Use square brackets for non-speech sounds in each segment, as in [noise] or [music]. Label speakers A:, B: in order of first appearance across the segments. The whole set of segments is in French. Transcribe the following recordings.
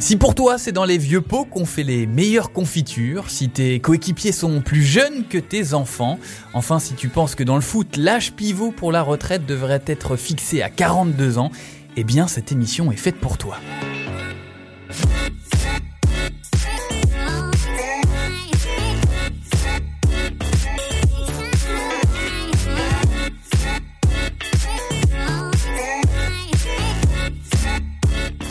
A: Si pour toi c'est dans les vieux pots qu'on fait les meilleures confitures, si tes coéquipiers sont plus jeunes que tes enfants, enfin si tu penses que dans le foot l'âge pivot pour la retraite devrait être fixé à 42 ans, eh bien cette émission est faite pour toi.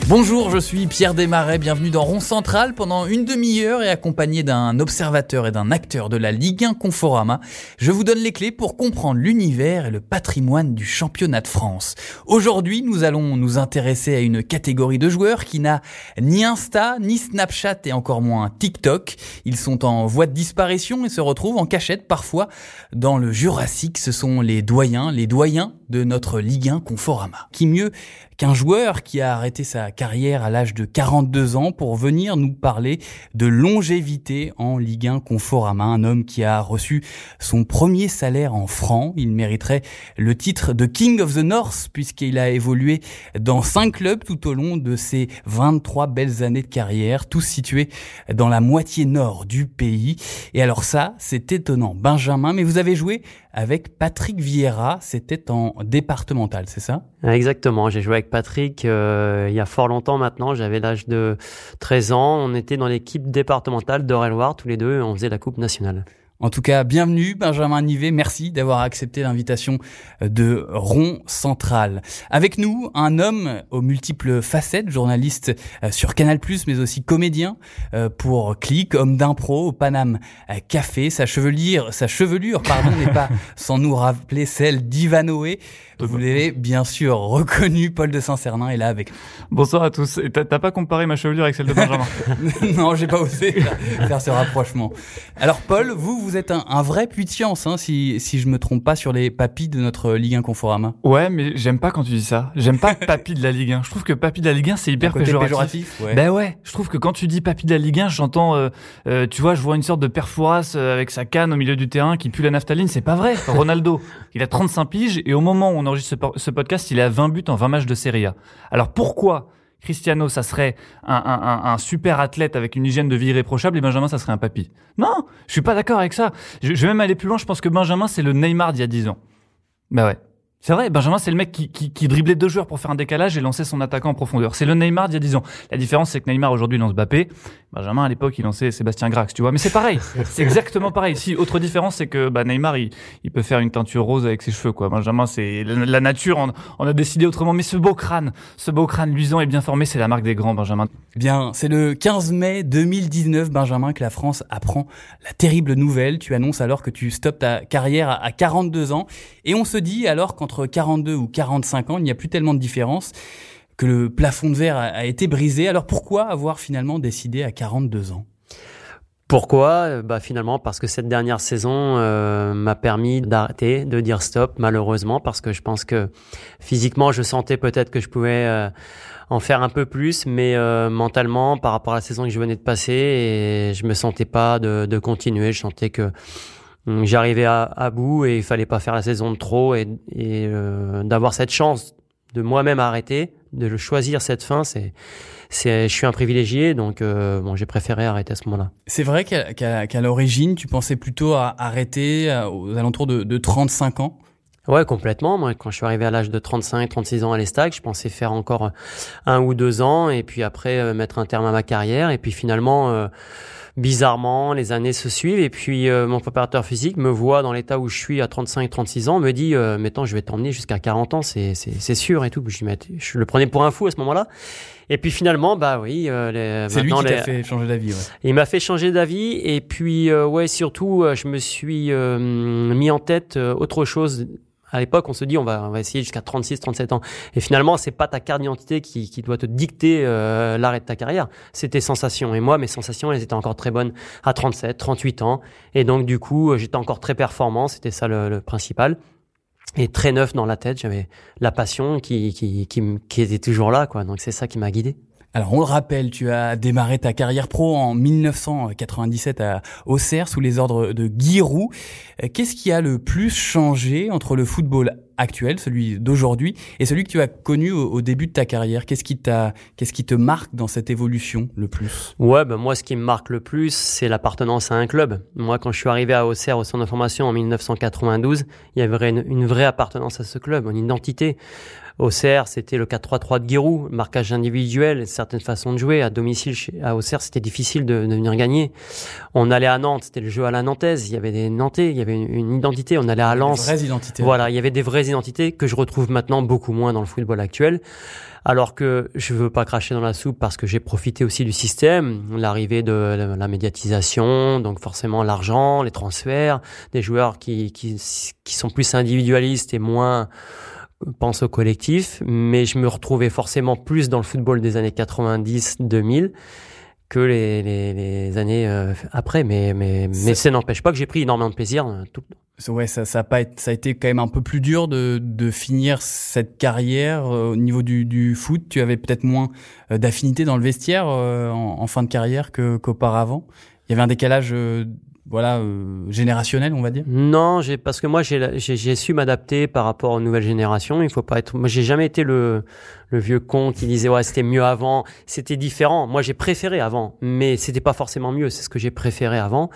A: Bonjour, je suis Pierre Desmarais, bienvenue dans Rond Central pendant une demi-heure et accompagné d'un observateur et d'un acteur de la Ligue 1 Conforama, je vous donne les clés pour comprendre l'univers et le patrimoine du championnat de France. Aujourd'hui, nous allons nous intéresser à une catégorie de joueurs qui n'a ni Insta, ni Snapchat et encore moins TikTok. Ils sont en voie de disparition et se retrouvent en cachette parfois dans le Jurassique. Ce sont les doyens, les doyens de notre Ligue 1 Conforama. Qui mieux qu'un joueur qui a arrêté sa carrière à l'âge de 42 ans pour venir nous parler de longévité en Ligue 1 Conforama, un homme qui a reçu son premier salaire en francs. Il mériterait le titre de King of the North puisqu'il a évolué dans cinq clubs tout au long de ses 23 belles années de carrière, tous situés dans la moitié nord du pays. Et alors ça, c'est étonnant. Benjamin, mais vous avez joué avec Patrick Vieira, c'était en départemental, c'est ça?
B: Exactement, j'ai joué avec Patrick euh, il y a fort longtemps maintenant, j'avais l'âge de 13 ans, on était dans l'équipe départementale d'Eure-et-Loire tous les deux, on faisait la Coupe nationale.
A: En tout cas, bienvenue Benjamin Nivet, merci d'avoir accepté l'invitation de Rond Central. Avec nous, un homme aux multiples facettes, journaliste euh, sur Canal+, mais aussi comédien euh, pour Click, homme d'impro au Paname Café. Sa chevelure, sa chevelure, pardon, n'est pas [laughs] sans nous rappeler celle d'Ivanoé. Vous l'avez bien sûr reconnu, Paul de Saint-Cernin est là avec nous.
C: Bonsoir à tous. T'as pas comparé ma chevelure avec celle de Benjamin? [laughs]
A: Non, j'ai pas osé faire ce rapprochement. Alors Paul, vous, vous êtes un, un vrai puits de science, hein, si, si je me trompe pas, sur les papis de notre Ligue 1 Conforama.
C: Ouais, mais j'aime pas quand tu dis ça. J'aime pas [laughs] papy de la Ligue 1. Je trouve que papy de la Ligue 1, c'est hyper péjoratif. péjoratif
A: ouais.
C: Ben ouais, je trouve que quand tu dis papy de la Ligue 1, j'entends, euh, euh, tu vois, je vois une sorte de perfouras euh, avec sa canne au milieu du terrain qui pue la naphtaline. C'est pas vrai. [laughs] Ronaldo, il a 35 piges et au moment où on enregistre ce, ce podcast, il a 20 buts en 20 matchs de Serie A. Alors pourquoi Cristiano, ça serait un, un, un, super athlète avec une hygiène de vie irréprochable et Benjamin, ça serait un papy. Non, je suis pas d'accord avec ça. Je, je, vais même aller plus loin. Je pense que Benjamin, c'est le Neymar d'il y a 10 ans. Bah ouais. C'est vrai, Benjamin, c'est le mec qui, qui, qui, driblait deux joueurs pour faire un décalage et lançait son attaquant en profondeur. C'est le Neymar d'il y a 10 ans. La différence, c'est que Neymar aujourd'hui lance Mbappé. Benjamin, à l'époque, il lançait Sébastien Grax, tu vois. Mais c'est pareil. [laughs] c'est exactement pareil. Si, autre différence, c'est que bah, Neymar, il, il, peut faire une teinture rose avec ses cheveux, quoi. Benjamin, c'est la, nature, on, on, a décidé autrement. Mais ce beau crâne, ce beau crâne luisant et bien formé, c'est la marque des grands, Benjamin.
A: Bien, c'est le 15 mai 2019, Benjamin, que la France apprend la terrible nouvelle. Tu annonces alors que tu stoppes ta carrière à 42 ans. Et on se dit alors qu'entre 42 ou 45 ans, il n'y a plus tellement de différence, que le plafond de verre a été brisé. Alors pourquoi avoir finalement décidé à 42 ans?
B: Pourquoi? Bah finalement parce que cette dernière saison euh, m'a permis d'arrêter, de dire stop malheureusement parce que je pense que physiquement je sentais peut-être que je pouvais euh, en faire un peu plus, mais euh, mentalement par rapport à la saison que je venais de passer et je me sentais pas de, continuer. Je sentais que j'arrivais à, à, bout et il fallait pas faire la saison de trop et, et euh, d'avoir cette chance de moi-même arrêter, de le choisir cette fin, c'est je suis un privilégié, donc euh, bon, j'ai préféré arrêter à ce moment-là.
A: C'est vrai qu'à, l'origine, tu pensais plutôt à arrêter aux alentours de, de 35 ans?
B: Ouais, complètement. Moi, quand je suis arrivé à l'âge de 35, 36 ans à l'Estac, je pensais faire encore un ou deux ans et puis après euh, mettre un terme à ma carrière. Et puis finalement, euh, bizarrement, les années se suivent et puis euh, mon préparateur physique me voit dans l'état où je suis à 35, 36 ans, me dit, euh, mettons, je vais t'emmener jusqu'à 40 ans, c'est, c'est, c'est sûr et tout. Je, je le prenais pour un fou à ce moment-là. Et puis finalement, bah oui. Euh,
A: c'est lui qui t'a fait changer d'avis. Ouais.
B: Il m'a fait changer d'avis et puis euh, ouais, surtout, euh, je me suis mis en tête autre chose à l'époque, on se dit on va, on va essayer jusqu'à 36, 37 ans. Et finalement, c'est pas ta carte d'identité qui, qui doit te dicter euh, l'arrêt de ta carrière. C'est tes sensations. Et moi, mes sensations, elles étaient encore très bonnes à 37, 38 ans. Et donc, du coup, j'étais encore très performant. C'était ça le, le, principal. Et très neuf dans la tête. J'avais la passion qui, qui, qui, qui était toujours là, quoi. Donc, c'est ça qui m'a guidé.
A: Alors on le rappelle, tu as démarré ta carrière pro en 1997 à Auxerre sous les ordres de Guy Roux. Euh, qu'est-ce qui a le plus changé entre le football actuel, celui d'aujourd'hui, et celui que tu as connu au, début de ta carrière? Qu'est-ce qui t'a, qu'est-ce qui te marque dans cette évolution le plus?
B: Ouais, ben moi ce qui me marque le plus, c'est l'appartenance à un club. Moi, quand je suis arrivé à Auxerre au centre de formation en 1992, il y avait une, une vraie appartenance à ce club, une identité. Auxerre, c'était le 4-3-3 de Giroud, marquage individuel, certaines façons de jouer. À domicile, à Auxerre, c'était difficile de, de, venir gagner. On allait à Nantes, c'était le jeu à la nantaise. Il y avait des Nantais, il y avait une, identité. On allait à Lens.
A: Des vraies identités.
B: Voilà, il y avait des vraies identités que je retrouve maintenant beaucoup moins dans le football actuel. Alors que je veux pas cracher dans la soupe parce que j'ai profité aussi du système, l'arrivée de la médiatisation, donc forcément l'argent, les transferts, des joueurs qui, qui, qui sont plus individualistes et moins pense au collectif, mais je me retrouvais forcément plus dans le football des années 90-2000 que les, les, les années euh, après. Mais, mais, mais ça n'empêche pas que j'ai pris énormément de plaisir. Euh, tout.
A: Ouais, ça, ça, a pas été, ça a été quand même un peu plus dur de, de finir cette carrière euh, au niveau du, du foot. Tu avais peut-être moins d'affinité dans le vestiaire en, en, fin de carrière que, qu'auparavant. Il y avait un décalage voilà euh, générationnel on va dire.
B: Non parce que moi j'ai j'ai su m'adapter par rapport aux nouvelles générations. Il faut pas être moi j'ai jamais été le le vieux con qui disait ouais c'était mieux avant. C'était différent. Moi j'ai préféré avant mais c'était pas forcément mieux. C'est ce que j'ai préféré avant.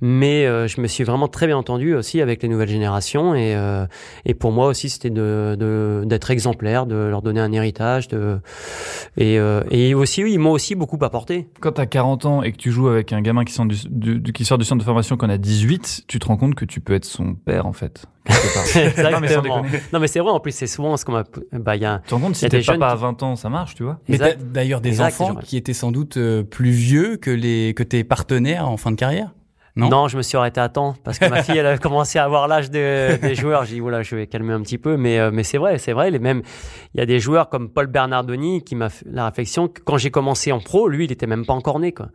B: Mais euh, je me suis vraiment très bien entendu aussi avec les nouvelles générations. Et euh, et pour moi aussi c'était de d'être exemplaire de leur donner un héritage de et euh, et aussi ils m'ont aussi beaucoup apporté.
C: Quand tu as 40 ans et que tu joues avec un gamin qui sort du, du, qui sort du centre de formation quand on a 18 tu te rends compte que tu peux être son père en fait [laughs]
B: Exactement. non, mais c'est vrai, en plus, c'est souvent ce qu'on m'a. Bah, y a,
C: tu te rends compte, si t'es papa à 20 ans, ça marche, tu vois.
A: Mais d'ailleurs, des enfants qui étaient sans doute euh, plus vieux que, les, que tes partenaires en fin de carrière
B: non, je me suis arrêté à temps parce que ma fille, elle a [laughs] commencé à avoir l'âge des joueurs. J'ai dit voilà, je vais calmer un petit peu, mais euh, mais c'est vrai, c'est vrai. Les mêmes, il y a des joueurs comme Paul Bernardoni qui m'a fait la réflexion que quand j'ai commencé en pro, lui, il était même pas encore né, quoi.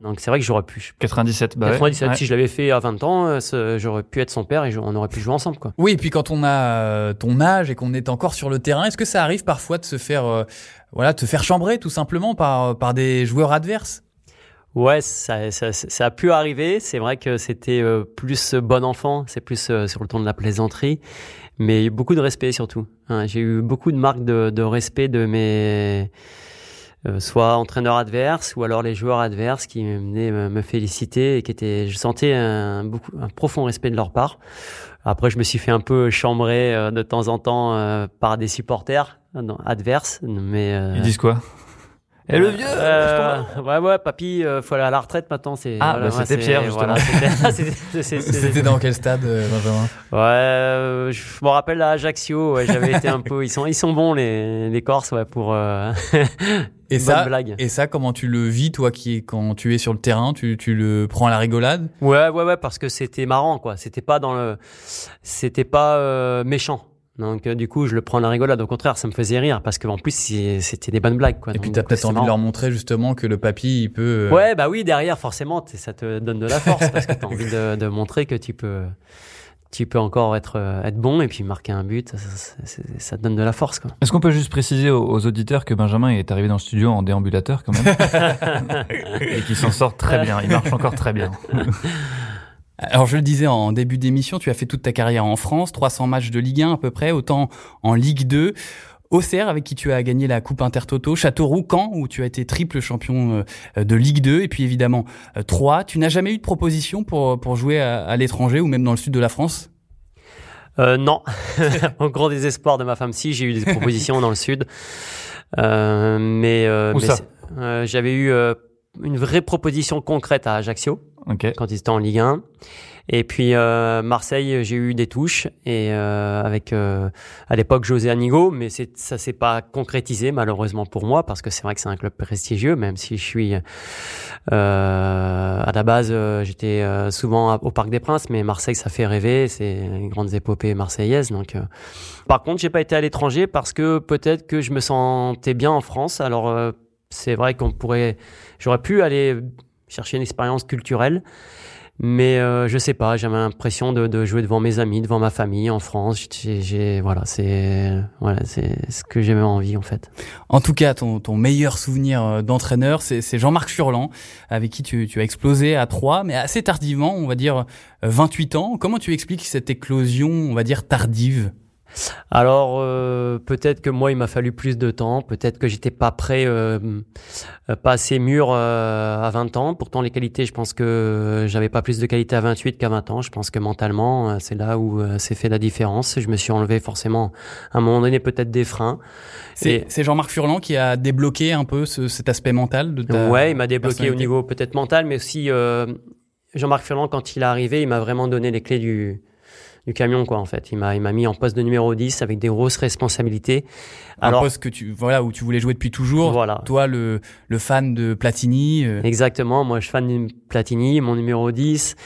B: Donc c'est vrai que j'aurais pu.
C: 97, bah
B: 97. Si je l'avais fait à 20 ans, euh, j'aurais pu être son père et on aurait pu jouer ensemble, quoi.
A: Oui, et puis quand on a euh, ton âge et qu'on est encore sur le terrain, est-ce que ça arrive parfois de se faire, voilà, te faire chambrer tout simplement par par des joueurs adverses?
B: Ouais, ça, ça, ça, a pu arriver. C'est vrai que c'était euh, plus bon enfant, c'est plus euh, sur le ton de la plaisanterie, mais beaucoup de respect surtout. Hein. J'ai eu beaucoup de marques de, de respect de mes euh, soit entraîneurs adverses ou alors les joueurs adverses qui venaient me, féliciter et qui étaient, je sentais un, beaucoup, un profond respect de leur part. Après, je me suis fait un peu chambrer de temps en temps par des supporters adverses, mais
C: ils disent quoi? Et le vieux
B: euh, Ouais, ouais, papy, euh, faut aller à la retraite maintenant. C'est,
C: ah, bah, c'était Pierre, justement. [laughs] c'était
A: dans quel stade, euh, Benjamin?
B: Ouais, je me rappelle à Ajaccio, ouais, j'avais été un peu. Ils sont, ils sont bons, les, les Corses, ouais, pour. [laughs]
A: et ça, blague. et ça, comment tu le vis, toi, qui quand tu es sur le terrain, tu, tu le prends à la rigolade?
B: Ouais, ouais, ouais, parce que c'était marrant, quoi. C'était pas dans le, c'était pas méchant. Donc euh, du coup, je le prends à la rigolade. Au contraire, ça me faisait rire parce qu'en plus, c'était des bonnes blagues. Quoi.
A: Et puis t'as peut-être envie de leur montrer justement que le papy, il peut.
B: Euh, ouais, bah oui, derrière, forcément, ça te donne de la force parce que t'as envie de, de, montrer que tu peux, tu peux encore être euh, être bon et puis marquer un but, ça, ça, te donne de la force.
C: Est-ce qu'on peut juste préciser aux, aux, auditeurs que Benjamin est arrivé dans le studio en déambulateur quand même [laughs] et qu'il s'en sort très bien. Il marche encore très bien. [laughs]
A: Alors je le disais en début d'émission, tu as fait toute ta carrière en France, 300 matchs de Ligue 1 à peu près, autant en Ligue 2. Auxerre, avec qui tu as gagné la Coupe Intertoto, Châteauroux, Caen, où tu as été triple champion euh, de Ligue 2, et puis évidemment 3. Euh, tu n'as jamais eu de proposition pour, pour jouer à, l'étranger ou même dans le sud de la France?
B: Euh, Non, [laughs] au grand désespoir de ma femme, si j'ai eu des propositions dans le sud, euh, mais,
C: euh,
B: mais j'avais eu une vraie proposition concrète à Ajaccio quand ils étaient en Ligue 1. Et puis euh, Marseille, j'ai eu des touches. Et euh, avec euh, à l'époque José Anigo, mais ça s'est pas concrétisé malheureusement pour moi. Parce que c'est vrai que c'est un club prestigieux, même si je suis à la base j'étais souvent au Parc des Princes, mais Marseille ça fait rêver, c'est une grande épopée marseillaise. Donc par contre j'ai pas été à l'étranger parce que peut-être que je me sentais bien en France. Alors c'est vrai qu'on pourrait, j'aurais pu aller chercher une expérience culturelle. Mais euh, je sais pas, j'avais l'impression de, de, jouer devant mes amis, devant ma famille en France. J'ai, voilà, c'est voilà, c'est ce que j'avais envie en fait.
A: En tout cas, ton, ton meilleur souvenir euh, d'entraîneur, c'est Jean-Marc Furlan, avec qui tu, tu as explosé à 3, mais assez tardivement, on va dire 28 ans. Comment tu expliques cette éclosion, on va dire tardive?
B: Alors euh, peut-être que moi il m'a fallu plus de temps, peut-être que j'étais pas prêt, euh, euh, pas assez mûr à 20 ans. Pourtant les qualités, je pense que j'avais pas plus de qualités à 28 qu'à 20 ans. Je pense que mentalement c'est là où c'est fait la différence. Je me suis enlevé forcément à un moment donné peut-être des freins.
A: C'est Jean-Marc Furlan qui a débloqué un peu cet aspect mental de ta
B: Ouais, il m'a débloqué au niveau peut-être mental, mais aussi Jean-Marc Furlan quand il est arrivé, il m'a vraiment donné les clés du du camion quoi en fait. Il m'a il m'a mis en poste de numéro 10 avec des grosses responsabilités.
A: Alors, un poste que tu voilà où tu voulais jouer depuis toujours.
B: Voilà.
A: Toi le le fan de Platini.
B: Euh. Exactement, moi je suis fan de Platini, mon numéro 10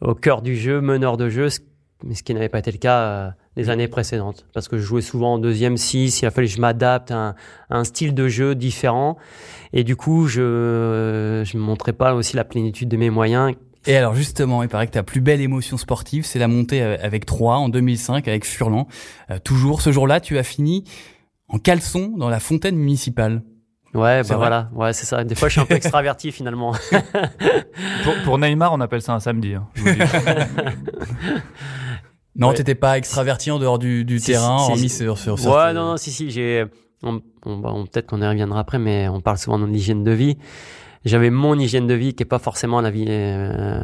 B: au cœur du jeu, meneur de jeu, ce qui n'avait pas été le cas euh, les années précédentes parce que je jouais souvent en deuxième 6, il a fallu que je m'adapte à, un style de jeu différent et du coup je je montrais pas aussi la plénitude de mes moyens
A: et alors justement, il paraît que ta plus belle émotion sportive, c'est la montée avec 3 en 2005 avec Furlan. Euh, toujours ce jour-là, tu as fini en caleçon dans la fontaine municipale.
B: Ouais, bah voilà, ouais, c'est ça. Des fois, je suis un peu extraverti finalement. [laughs]
C: pour, pour, Neymar, on appelle ça un samedi. Hein, [laughs]
A: non, t'étais pas extraverti en dehors du, du terrain, si, hormis sur, sur,
B: Ouais, non, non, si, si, j'ai. On, peut-être qu'on y reviendra après, mais on parle souvent de l'hygiène de vie j'avais mon hygiène de vie qui est pas forcément la vie euh,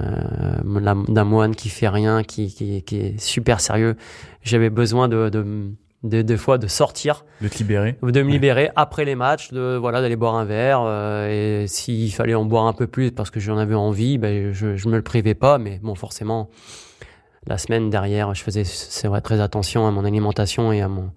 B: d'un moine qui fait rien, qui, qui, qui est super sérieux. J'avais besoin de, de, de, de, fois de sortir,
A: de te libérer,
B: de me libérer après les matchs, de voilà d'aller boire un verre euh, et s'il fallait en boire un peu plus parce que j'en avais envie, ben je, je me le privais pas, mais bon forcément la semaine derrière, je faisais c'est vrai très attention à mon alimentation et à mon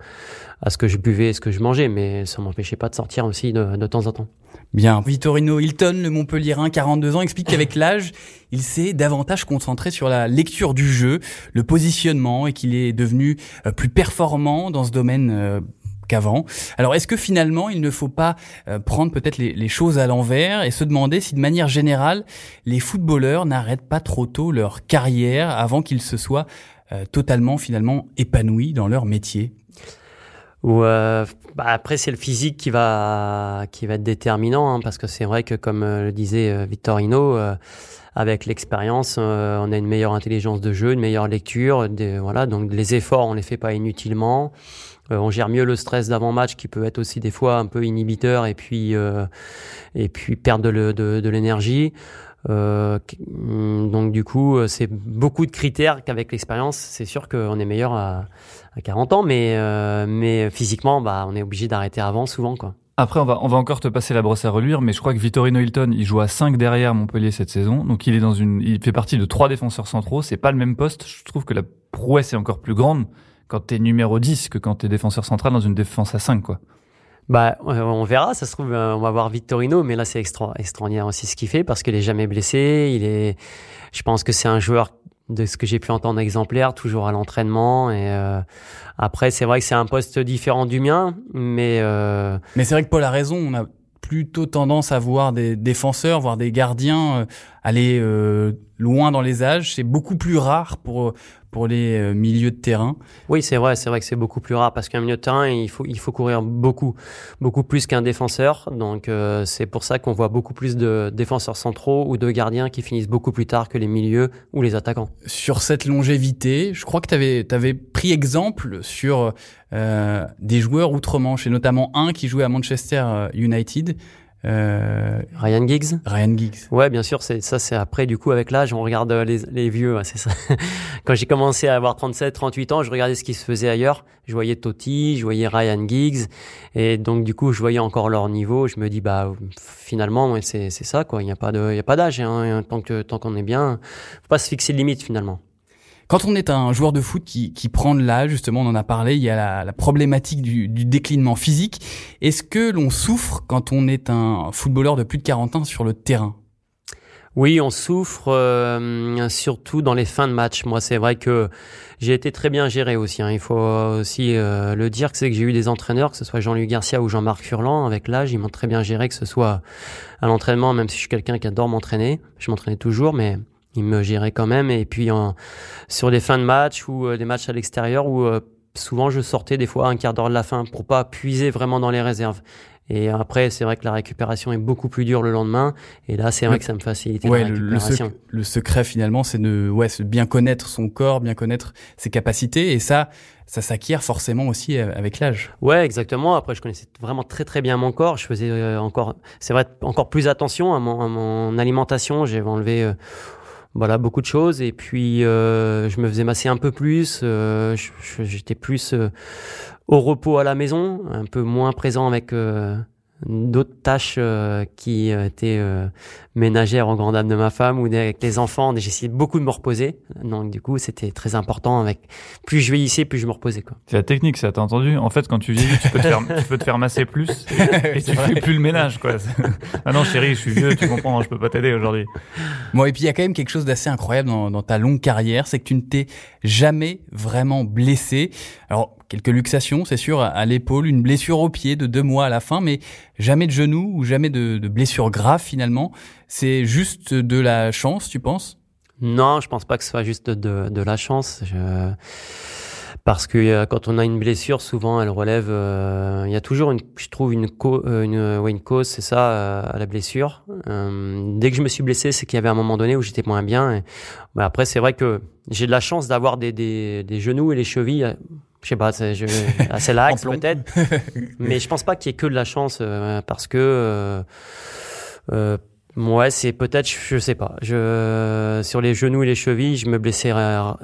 B: à ce que je buvais et ce que je mangeais, mais ça m'empêchait pas de sortir aussi de, de temps en temps.
A: Bien. Vittorino Hilton, le Montpellierin, 42 ans, explique qu'avec [laughs] l'âge, il s'est davantage concentré sur la lecture du jeu, le positionnement et qu'il est devenu euh, plus performant dans ce domaine euh, qu'avant. Alors est-ce que finalement il ne faut pas euh, prendre peut-être les, choses à l'envers et se demander si de manière générale les footballeurs n'arrêtent pas trop tôt leur carrière avant qu'ils se soient totalement finalement épanouis dans leur métier?
B: Ou euh, bah après c'est le physique qui va qui va être déterminant hein, parce que c'est vrai que comme euh, le disait euh, Vittorino avec l'expérience on a une meilleure intelligence de jeu une meilleure lecture des, voilà donc les efforts on les fait pas inutilement on gère mieux le stress d'avant match qui peut être aussi des fois un peu inhibiteur et puis et puis perdre de, l'énergie euh, donc du coup, euh, c'est beaucoup de critères qu'avec l'expérience, c'est sûr qu'on est meilleur à, à 40 ans, mais euh, mais physiquement, bah, on est obligé d'arrêter avant souvent, quoi.
C: Après, on va, on va encore te passer la brosse à reluire, mais je crois que Vittorino Hilton, il joue à 5 derrière Montpellier cette saison. Donc, il est dans une, il fait partie de trois défenseurs centraux. C'est pas le même poste. Je trouve que la prouesse est encore plus grande quand t'es numéro 10 que quand t'es défenseur central dans une défense à 5, quoi.
B: Bah, on verra. Ça se trouve, euh, on va voir Vittorino, mais là, c'est extra, extraordinaire aussi ce qu'il fait parce qu'il est jamais blessé. Il est, je pense que c'est un joueur de ce que j'ai pu entendre exemplaire, toujours à l'entraînement. Et euh, après, c'est vrai que c'est un poste différent du mien, mais euh...
A: mais c'est vrai que Paul a raison. On a plutôt tendance à voir des défenseurs, voir des gardiens euh, aller euh, loin dans les âges. C'est beaucoup plus rare pour pour les euh, milieux de terrain.
B: Oui, c'est vrai, c'est vrai que c'est beaucoup plus rare parce qu'un milieu de terrain, il faut il faut courir beaucoup beaucoup plus qu'un défenseur. Donc c'est pour ça qu'on voit beaucoup plus de défenseurs centraux ou de gardiens qui finissent beaucoup plus tard que les milieux ou les attaquants.
A: Sur cette longévité, je crois que tu avais avais pris exemple sur euh, des joueurs outre-Manche et notamment un qui jouait à Manchester United
B: euh, Ryan Giggs.
A: Ryan Giggs.
B: Ouais, bien sûr, c'est ça. C'est après, du coup, avec l'âge, on regarde les, les vieux. c'est ça. [laughs] Quand j'ai commencé à avoir 37, 38 ans, je regardais ce qui se faisait ailleurs. Je voyais Totti, je voyais Ryan Giggs, et donc du coup, je voyais encore leur niveau. Je me dis, bah, finalement, c'est c'est ça, quoi. Il n'y a pas de, il y a pas d'âge. Hein. Tant que tant qu'on est bien, faut pas se fixer de limite finalement.
A: Quand on est un joueur de foot qui, qui prend de l'âge, justement, on en a parlé, il y a la, la problématique du, du, déclinement physique. Est-ce que l'on souffre quand on est un footballeur de plus de 40 ans sur le terrain?
B: Oui, on souffre euh, surtout dans les fins de match. Moi, c'est vrai que j'ai été très bien géré aussi. Hein. Il faut aussi euh, le dire que c'est que j'ai eu des entraîneurs, que ce soit Jean-Luc Garcia ou Jean-Marc Furlan, avec l'âge, ils m'ont très bien géré, que ce soit à l'entraînement, même si je suis quelqu'un qui adore m'entraîner. Je m'entraînais toujours, mais il me gérait quand même. Et puis en, sur les fins de match ou des matchs à l'extérieur où souvent je sortais des fois un quart d'heure de la fin pour pas puiser vraiment dans les réserves. Et après, c'est vrai que la récupération est beaucoup plus dure le lendemain. Et là, c'est vrai que ça me facilite
A: ouais, la récupération. Le, secret, finalement, c'est de ouais, bien connaître son corps, bien connaître ses capacités. Et ça, ça s'acquiert forcément aussi euh, avec l'âge.
B: Ouais, exactement. Après, je connaissais vraiment très très bien mon corps. Je faisais euh, encore, c'est vrai, encore plus attention à mon, à mon alimentation. J'ai enlevé euh, voilà beaucoup de choses. Et puis euh, je me faisais masser un peu plus euh, j'étais plus euh, au repos à la maison un peu moins présent avec d'autres tâches euh, qui euh, étaient euh, ménagères en grande âme de ma femme ou avec les enfants. J'ai essayé beaucoup de me reposer. Donc du coup, c'était très important. Avec plus je vieillissais, plus je me reposais.
C: C'est la technique, ça. T'as entendu? En fait, quand tu vieillis, tu peux te faire, tu peux te faire masser plus [laughs] et, tu fais plus le ménage, quoi. ah non, chérie, je suis vieux, tu comprends, je peux pas t'aider aujourd'hui.
A: Bon, et puis il y a quand même quelque chose d'assez incroyable dans, dans ta longue carrière, c'est que tu ne t'es jamais vraiment blessé. Alors quelques luxations, c'est sûr, à l'épaule, une blessure au pied de deux mois à la fin, mais jamais de genou ou jamais de, de blessure grave finalement. C'est juste de la chance, tu penses?
B: Non, je pense pas que ce soit juste de, de la chance. Je... Parce que euh, quand on a une blessure, souvent elle relève. Euh, il y a toujours, une, je trouve, une, euh, une, ouais, une cause, c'est ça, à la blessure. dès que je me suis blessé, c'est qu'il y avait un moment donné où j'étais moins bien. Et, après, c'est vrai que j'ai de la chance d'avoir des, des, des genoux et les chevilles je sais pas, c'est assez [laughs] lax peut-être, [laughs] mais je pense pas qu'il y ait que de la chance euh, parce que euh, euh, Ouais, c'est peut-être, je sais pas. Je sur les genoux et les chevilles, je me blessais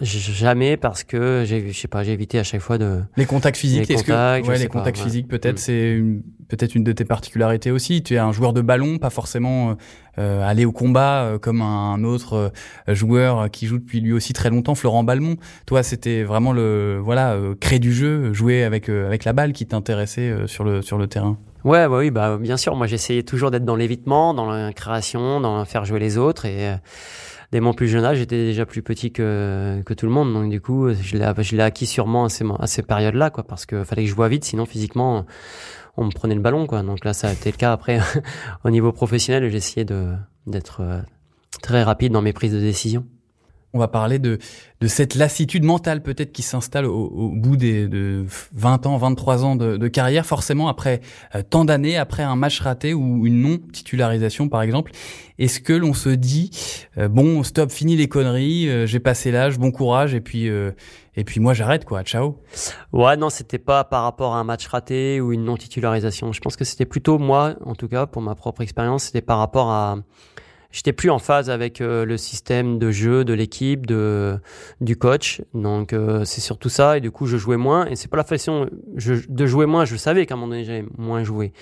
B: jamais parce que j'ai, je sais pas, j'ai évité à chaque fois de
A: les contacts physiques. Les contacts, que, ouais, les contacts physiques, peut-être, mm. c'est peut-être une de tes particularités aussi. Tu es un joueur de ballon, pas forcément euh, aller au combat euh, comme un, autre euh, joueur qui joue depuis lui aussi très longtemps, Florent Balmont. Toi, c'était vraiment le voilà créer du jeu, jouer avec avec la balle qui t'intéressait sur le sur le terrain.
B: Ouais, bah oui, bah bien sûr. Moi, j'essayais toujours d'être dans l'évitement, dans la création, dans faire jouer les autres. Et euh, dès mon plus jeune âge, j'étais déjà plus petit que que tout le monde. Donc du coup, je l'ai je l'ai acquis sûrement à ces à ces périodes-là, quoi, parce que fallait que je vois vite, sinon physiquement, on me prenait le ballon, quoi. Donc là, ça a été le cas après [laughs] au niveau professionnel. J'essayais de d'être euh, très rapide dans mes prises de décision
A: on va parler de, de cette lassitude mentale peut-être qui s'installe au, bout des de 20 ans, 23 ans de, carrière, forcément après euh, tant d'années, après un match raté ou une non-titularisation par exemple. Est-ce que l'on se dit, euh, bon, stop, fini les conneries, euh, j'ai passé l'âge, bon courage, et puis, et puis moi j'arrête quoi, ciao
B: Ouais, non, c'était pas par rapport à un match raté ou une non-titularisation. Je pense que c'était plutôt moi, en tout cas, pour ma propre expérience, c'était par rapport à j'étais plus en phase avec euh, le système de jeu de l'équipe, de du coach. Donc euh, c'est surtout ça et du coup je jouais moins et c'est pas la façon de jouer moins. Je savais qu'à un moment donné j'avais moins joué.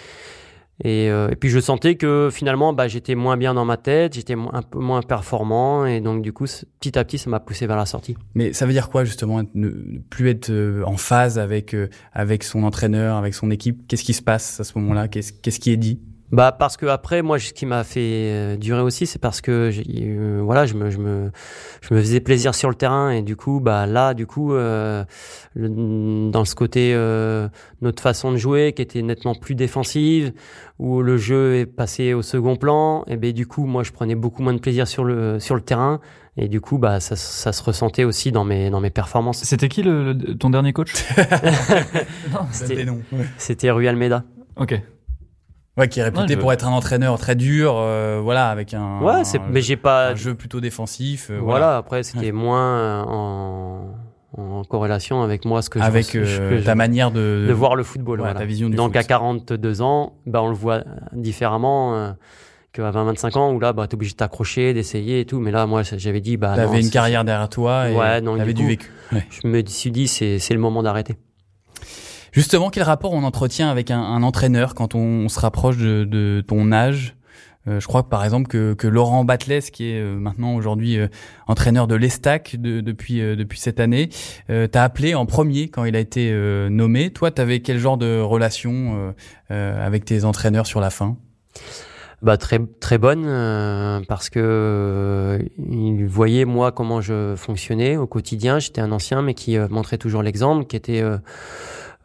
B: Et, euh, et, puis je sentais que finalement bah, j'étais moins bien dans ma tête, j'étais un peu moins performant et donc du coup petit à petit ça m'a poussé vers la sortie.
A: Mais ça veut dire quoi justement ne plus être en phase avec avec son entraîneur, avec son équipe? Qu'est-ce qui se passe à ce moment-là? Qu'est-ce qui est dit?
B: Bah parce que après moi ce qui m'a fait euh, durer aussi c'est parce que euh, voilà je me je me je me faisais plaisir sur le terrain et du coup bah là du coup euh, dans ce côté euh, notre façon de jouer qui était nettement plus défensive où le jeu est passé au second plan et ben du coup moi je prenais beaucoup moins de plaisir sur le sur le terrain et du coup bah ça, ça se ressentait aussi dans mes dans mes performances.
C: C'était qui le, ton dernier coach? [laughs]
B: C'était Rui Almeida.
C: OK.
A: Ouais, qui est réputé pour être un entraîneur très dur, euh, voilà, avec un.
B: Ouais, c'est, mais j'ai pas.
A: Un jeu plutôt défensif.
B: Euh, voilà. après c'était moins en, en, corrélation avec moi ce que
A: avec
B: je,
A: euh, ta manière de,
B: de voir le football.
A: Ouais, ta vision du
B: Donc à 42 ans, bah on le voit différemment. Euh, qu'à 20-25 ans où là bah t'es obligé de t'accrocher d'essayer et tout mais là moi j'avais dit bah
A: t'avais une carrière derrière toi et ouais, non, t'avais du, du vécu
B: je me suis dit c'est c'est le moment d'arrêter
A: Justement, quel rapport on entretient avec un, un entraîneur quand on, se rapproche de, de ton âge? Euh, je crois par exemple que, que Laurent Batles, qui est euh, maintenant aujourd'hui euh, entraîneur de l'Estac de, depuis depuis cette année, t'a appelé en premier quand il a été nommé. Toi, t'avais quel genre de relation avec tes entraîneurs sur la fin?
B: Bah très très bonne parce que il voyait moi comment je fonctionnais au quotidien. J'étais un ancien mais qui montrait toujours l'exemple, qui était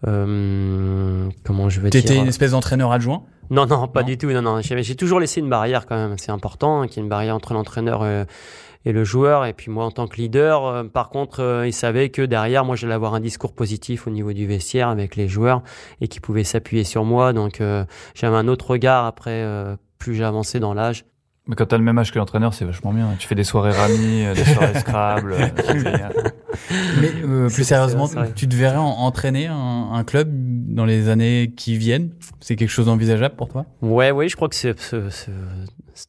B: euh, comment je vais dire
A: T'étais une espèce d'entraîneur adjoint
B: Non, non, pas du tout. Non, non. J'ai toujours laissé une barrière quand même. C'est important hein, qu'il y ait une barrière entre l'entraîneur euh, et le joueur. Et puis moi, en tant que leader, euh, par contre, il savait que derrière, moi, j'allais avoir un discours positif au niveau du vestiaire avec les joueurs et qui pouvaient s'appuyer sur moi. Donc, euh, j'avais un autre regard après, plus j'ai avancé dans l'âge.
C: Mais quand t'as le même âge que l'entraîneur, c'est vachement bien. Tu fais des soirées Rami, des soirées [laughs] Scrabble.
A: Mais plus sérieusement, tu te verrais entraîner un, un, club dans les années qui viennent? C'est quelque chose d'envisageable pour toi?
B: Ouais, oui, je crois que c'est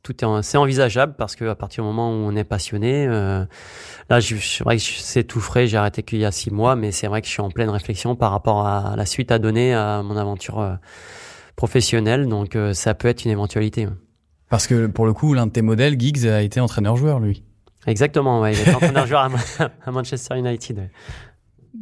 B: tout est c'est envisageable parce que à partir du moment où on est passionné, euh, là, c'est vrai que c'est tout frais. J'ai arrêté qu'il y a six mois, mais c'est vrai que je suis en pleine réflexion par rapport à la suite à donner à mon aventure euh, professionnelle. Donc, euh, ça peut être une éventualité.
A: Parce que pour le coup, l'un de tes modèles, Giggs, a été entraîneur-joueur, lui.
B: Exactement, ouais, il était [laughs] entraîneur-joueur à, Manchester United.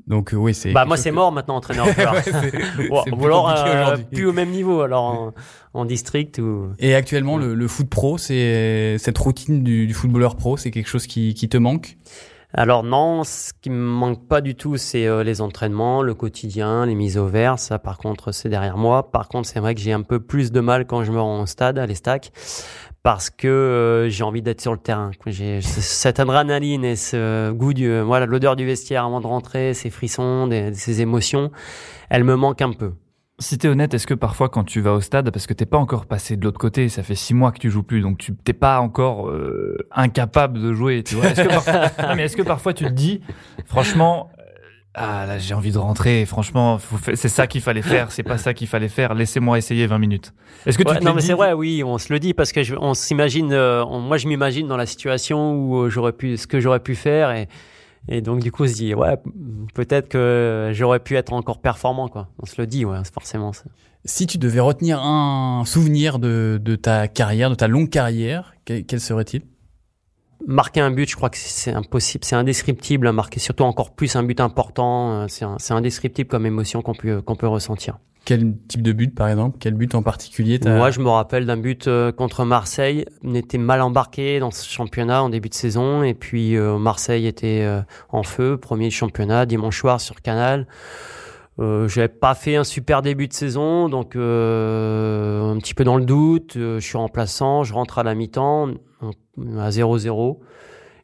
A: Donc euh, oui, c'est.
B: Bah moi c'est mort maintenant entraîneur. [laughs] ouais, [laughs] ou alors euh, plus au même niveau alors en, district ou.
A: Et actuellement le, le foot pro, c'est cette routine du, du footballeur pro, c'est quelque chose qui, qui te manque?
B: Alors non, ce qui me manque pas du tout, c'est euh, les entraînements, le quotidien, les mises au vert. Ça, par contre, c'est derrière moi. Par contre, c'est vrai que j'ai un peu plus de mal quand je me rends au stade, à l'estac, parce que euh, j'ai envie d'être sur le terrain. Cette adrénaline et ce goût du, voilà, l'odeur du vestiaire avant de rentrer, ces frissons, ces émotions, elles me manquent un peu.
C: Si t'es honnête, est-ce que parfois quand tu vas au stade, parce que t'es pas encore passé de l'autre côté, ça fait six mois que tu joues plus, donc tu t'es pas encore euh, incapable de jouer, tu vois Est-ce que, parfois... [laughs] mais est-ce que parfois tu te dis, franchement, euh, ah là j'ai envie de rentrer, franchement, c'est ça qu'il fallait faire, c'est pas ça qu'il fallait faire, laissez-moi essayer 20 minutes.
B: Est-ce que tu Non mais c'est vrai, oui, on se le dit parce que je, on s'imagine, euh, moi je m'imagine dans la situation où j'aurais pu, ce que j'aurais pu faire et et donc, du coup, on se dit, ouais, peut-être que j'aurais pu être encore performant, quoi. On se le dit, ouais, forcément.
A: Si tu devais retenir un souvenir de, de ta carrière, de ta longue carrière, quel, serait-il?
B: Marquer un but, je crois que c'est impossible, c'est indescriptible. Marquer surtout encore plus un but important, euh, c'est indescriptible comme émotion qu'on peut, qu'on peut ressentir.
A: Quel type de but, par exemple? Quel but en particulier
B: Moi, je me rappelle d'un but euh, contre Marseille. On était mal embarqué dans ce championnat en début de saison. Et puis, euh, Marseille était euh, en feu, premier championnat, dimanche soir sur Canal. Euh, j'avais pas fait un super début de saison, donc un petit peu dans le doute. je suis remplaçant, je rentre à la mi-temps à 0-0.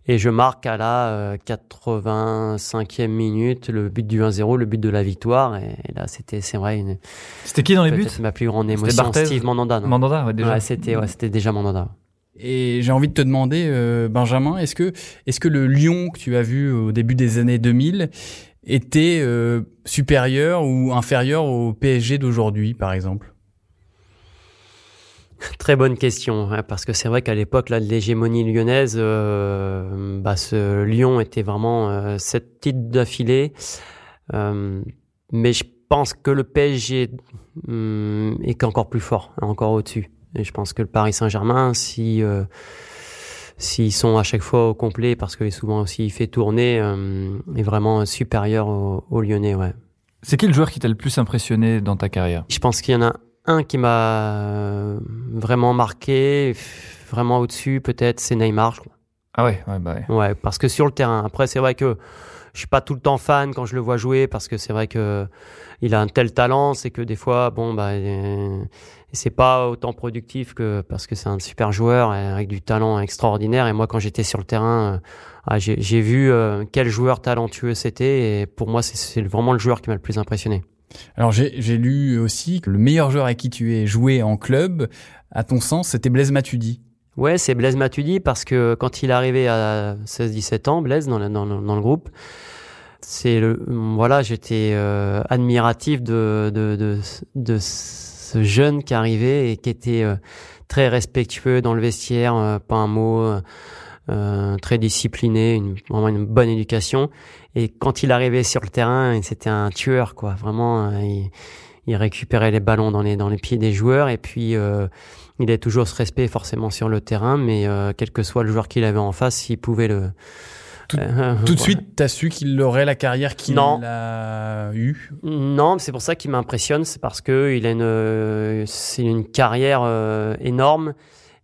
B: Et je marque à la 85e euh, minute le but du 1-0, le but de la victoire. Et, là, c'était, c'est vrai, une...
C: C'était qui dans les buts
B: Ma plus grande émotion, Steve Mandanda.
C: Mandanda, ouais, déjà.
B: Ouais, c'était, ouais, c'était déjà Mandanda.
A: Et j'ai envie de te demander, euh, Benjamin, est-ce que, est-ce que le Lyon que tu as vu au début des années 2000 était euh, supérieur ou inférieur au PSG d'aujourd'hui, par exemple? [laughs]
B: Très bonne question, hein, parce que c'est vrai qu'à l'époque, l'hégémonie lyonnaise, euh, bah, ce Lyon était vraiment euh, sept titres d'affilée. Euh, mais je pense que le PSG hum, est encore plus fort, encore au-dessus. Et je pense que le Paris Saint-Germain, si euh, s'ils sont à chaque fois au complet, parce que souvent aussi il fait tourner, euh, est vraiment supérieur aux Lyonnais. Ouais.
C: C'est qui le joueur qui t'a le plus impressionné dans ta carrière?
B: Je pense qu'il y en a un qui m'a euh, vraiment marqué, vraiment au-dessus, peut-être, c'est Neymar, je crois.
C: Ah ouais, ouais, bah ouais.
B: Ouais, parce que sur le terrain, après, c'est vrai que je suis pas tout le temps fan quand je le vois jouer, parce que c'est vrai que il a un tel talent, c'est que des fois, bon, bah, c'est pas autant productif que parce que c'est un super joueur avec du talent extraordinaire. Et moi, quand j'étais sur le terrain, euh, ah, j'ai vu euh, quel joueur talentueux c'était. Et pour moi, c'est vraiment le joueur qui m'a le plus impressionné.
A: Alors j'ai lu aussi que le meilleur joueur à qui tu es joué en club, à ton sens, c'était Blaise Matuidi.
B: Ouais, c'est Blaise Matuidi parce que quand il est arrivé à 16-17 ans, Blaise dans, dans, le groupe, c'est voilà, j'étais euh, admiratif de, de, de, ce jeune qui arrivait et qui était euh, très respectueux dans le vestiaire, euh, pas un mot. Euh, très discipliné, une, vraiment une bonne éducation. Et quand il arrivait sur le terrain, c'était un tueur, quoi. Vraiment, euh, il, il, récupérait les ballons dans les dans les pieds des joueurs. Et puis, euh, il avait toujours ce respect forcément sur le terrain, mais quel que soit le joueur qu'il avait en face, il pouvait le
A: tout, tout de suite, t'as su qu'il aurait la carrière qu'il a eu
B: Non, c'est pour ça qu'il m'impressionne, c'est parce que il a une, c'est une carrière énorme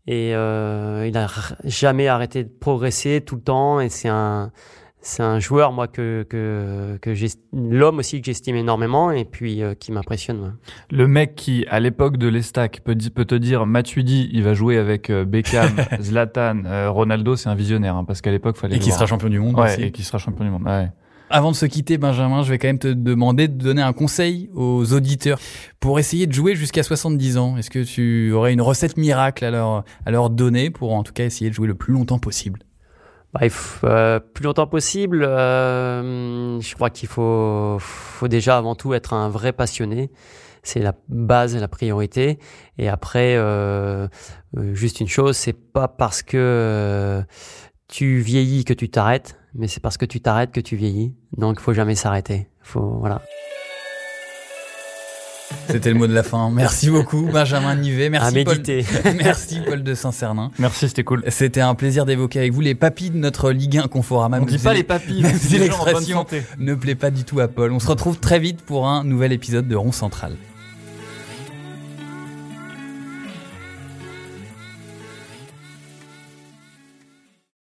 B: et euh, il a jamais arrêté de progresser tout le temps et c'est un c'est un joueur moi que que, que l'homme aussi que j'estime énormément et puis euh, qui m'impressionne.
C: Le mec qui à l'époque de l'Estac peut, peut te dire Matuidi il va jouer avec euh, Beckham, [laughs] Zlatan, euh, Ronaldo, c'est un visionnaire hein, parce qu'à l'époque fallait
A: et qui sera champion du monde
C: ouais, et qui sera champion du monde. Ouais.
A: Avant de se quitter, Benjamin, je vais quand même te demander de donner un conseil aux auditeurs pour essayer de jouer jusqu'à 70 ans. Est-ce que tu aurais une recette miracle à leur, à leur donner pour en tout cas essayer de jouer le plus longtemps possible?
B: Bref, euh, plus longtemps possible, euh, je crois qu'il faut, faut déjà avant tout être un vrai passionné. C'est la base la priorité. Et après, euh, juste une chose, c'est pas parce que tu vieillis que tu t'arrêtes mais c'est parce que tu t'arrêtes que tu vieillis. Donc, il faut jamais s'arrêter. Faut, voilà.
A: C'était le mot de la fin. Merci beaucoup, [laughs] Benjamin Nivet. Merci,
B: à méditer.
A: Paul. [laughs] Merci, Paul de Saint-Cernin.
C: Merci, c'était cool.
A: C'était un plaisir d'évoquer avec vous les papilles de notre Ligue 1 Conforama.
C: On dit pas les papilles,
A: même si l'expression ne plaît pas du tout à Paul. On se retrouve très vite pour un nouvel épisode de Rond Central.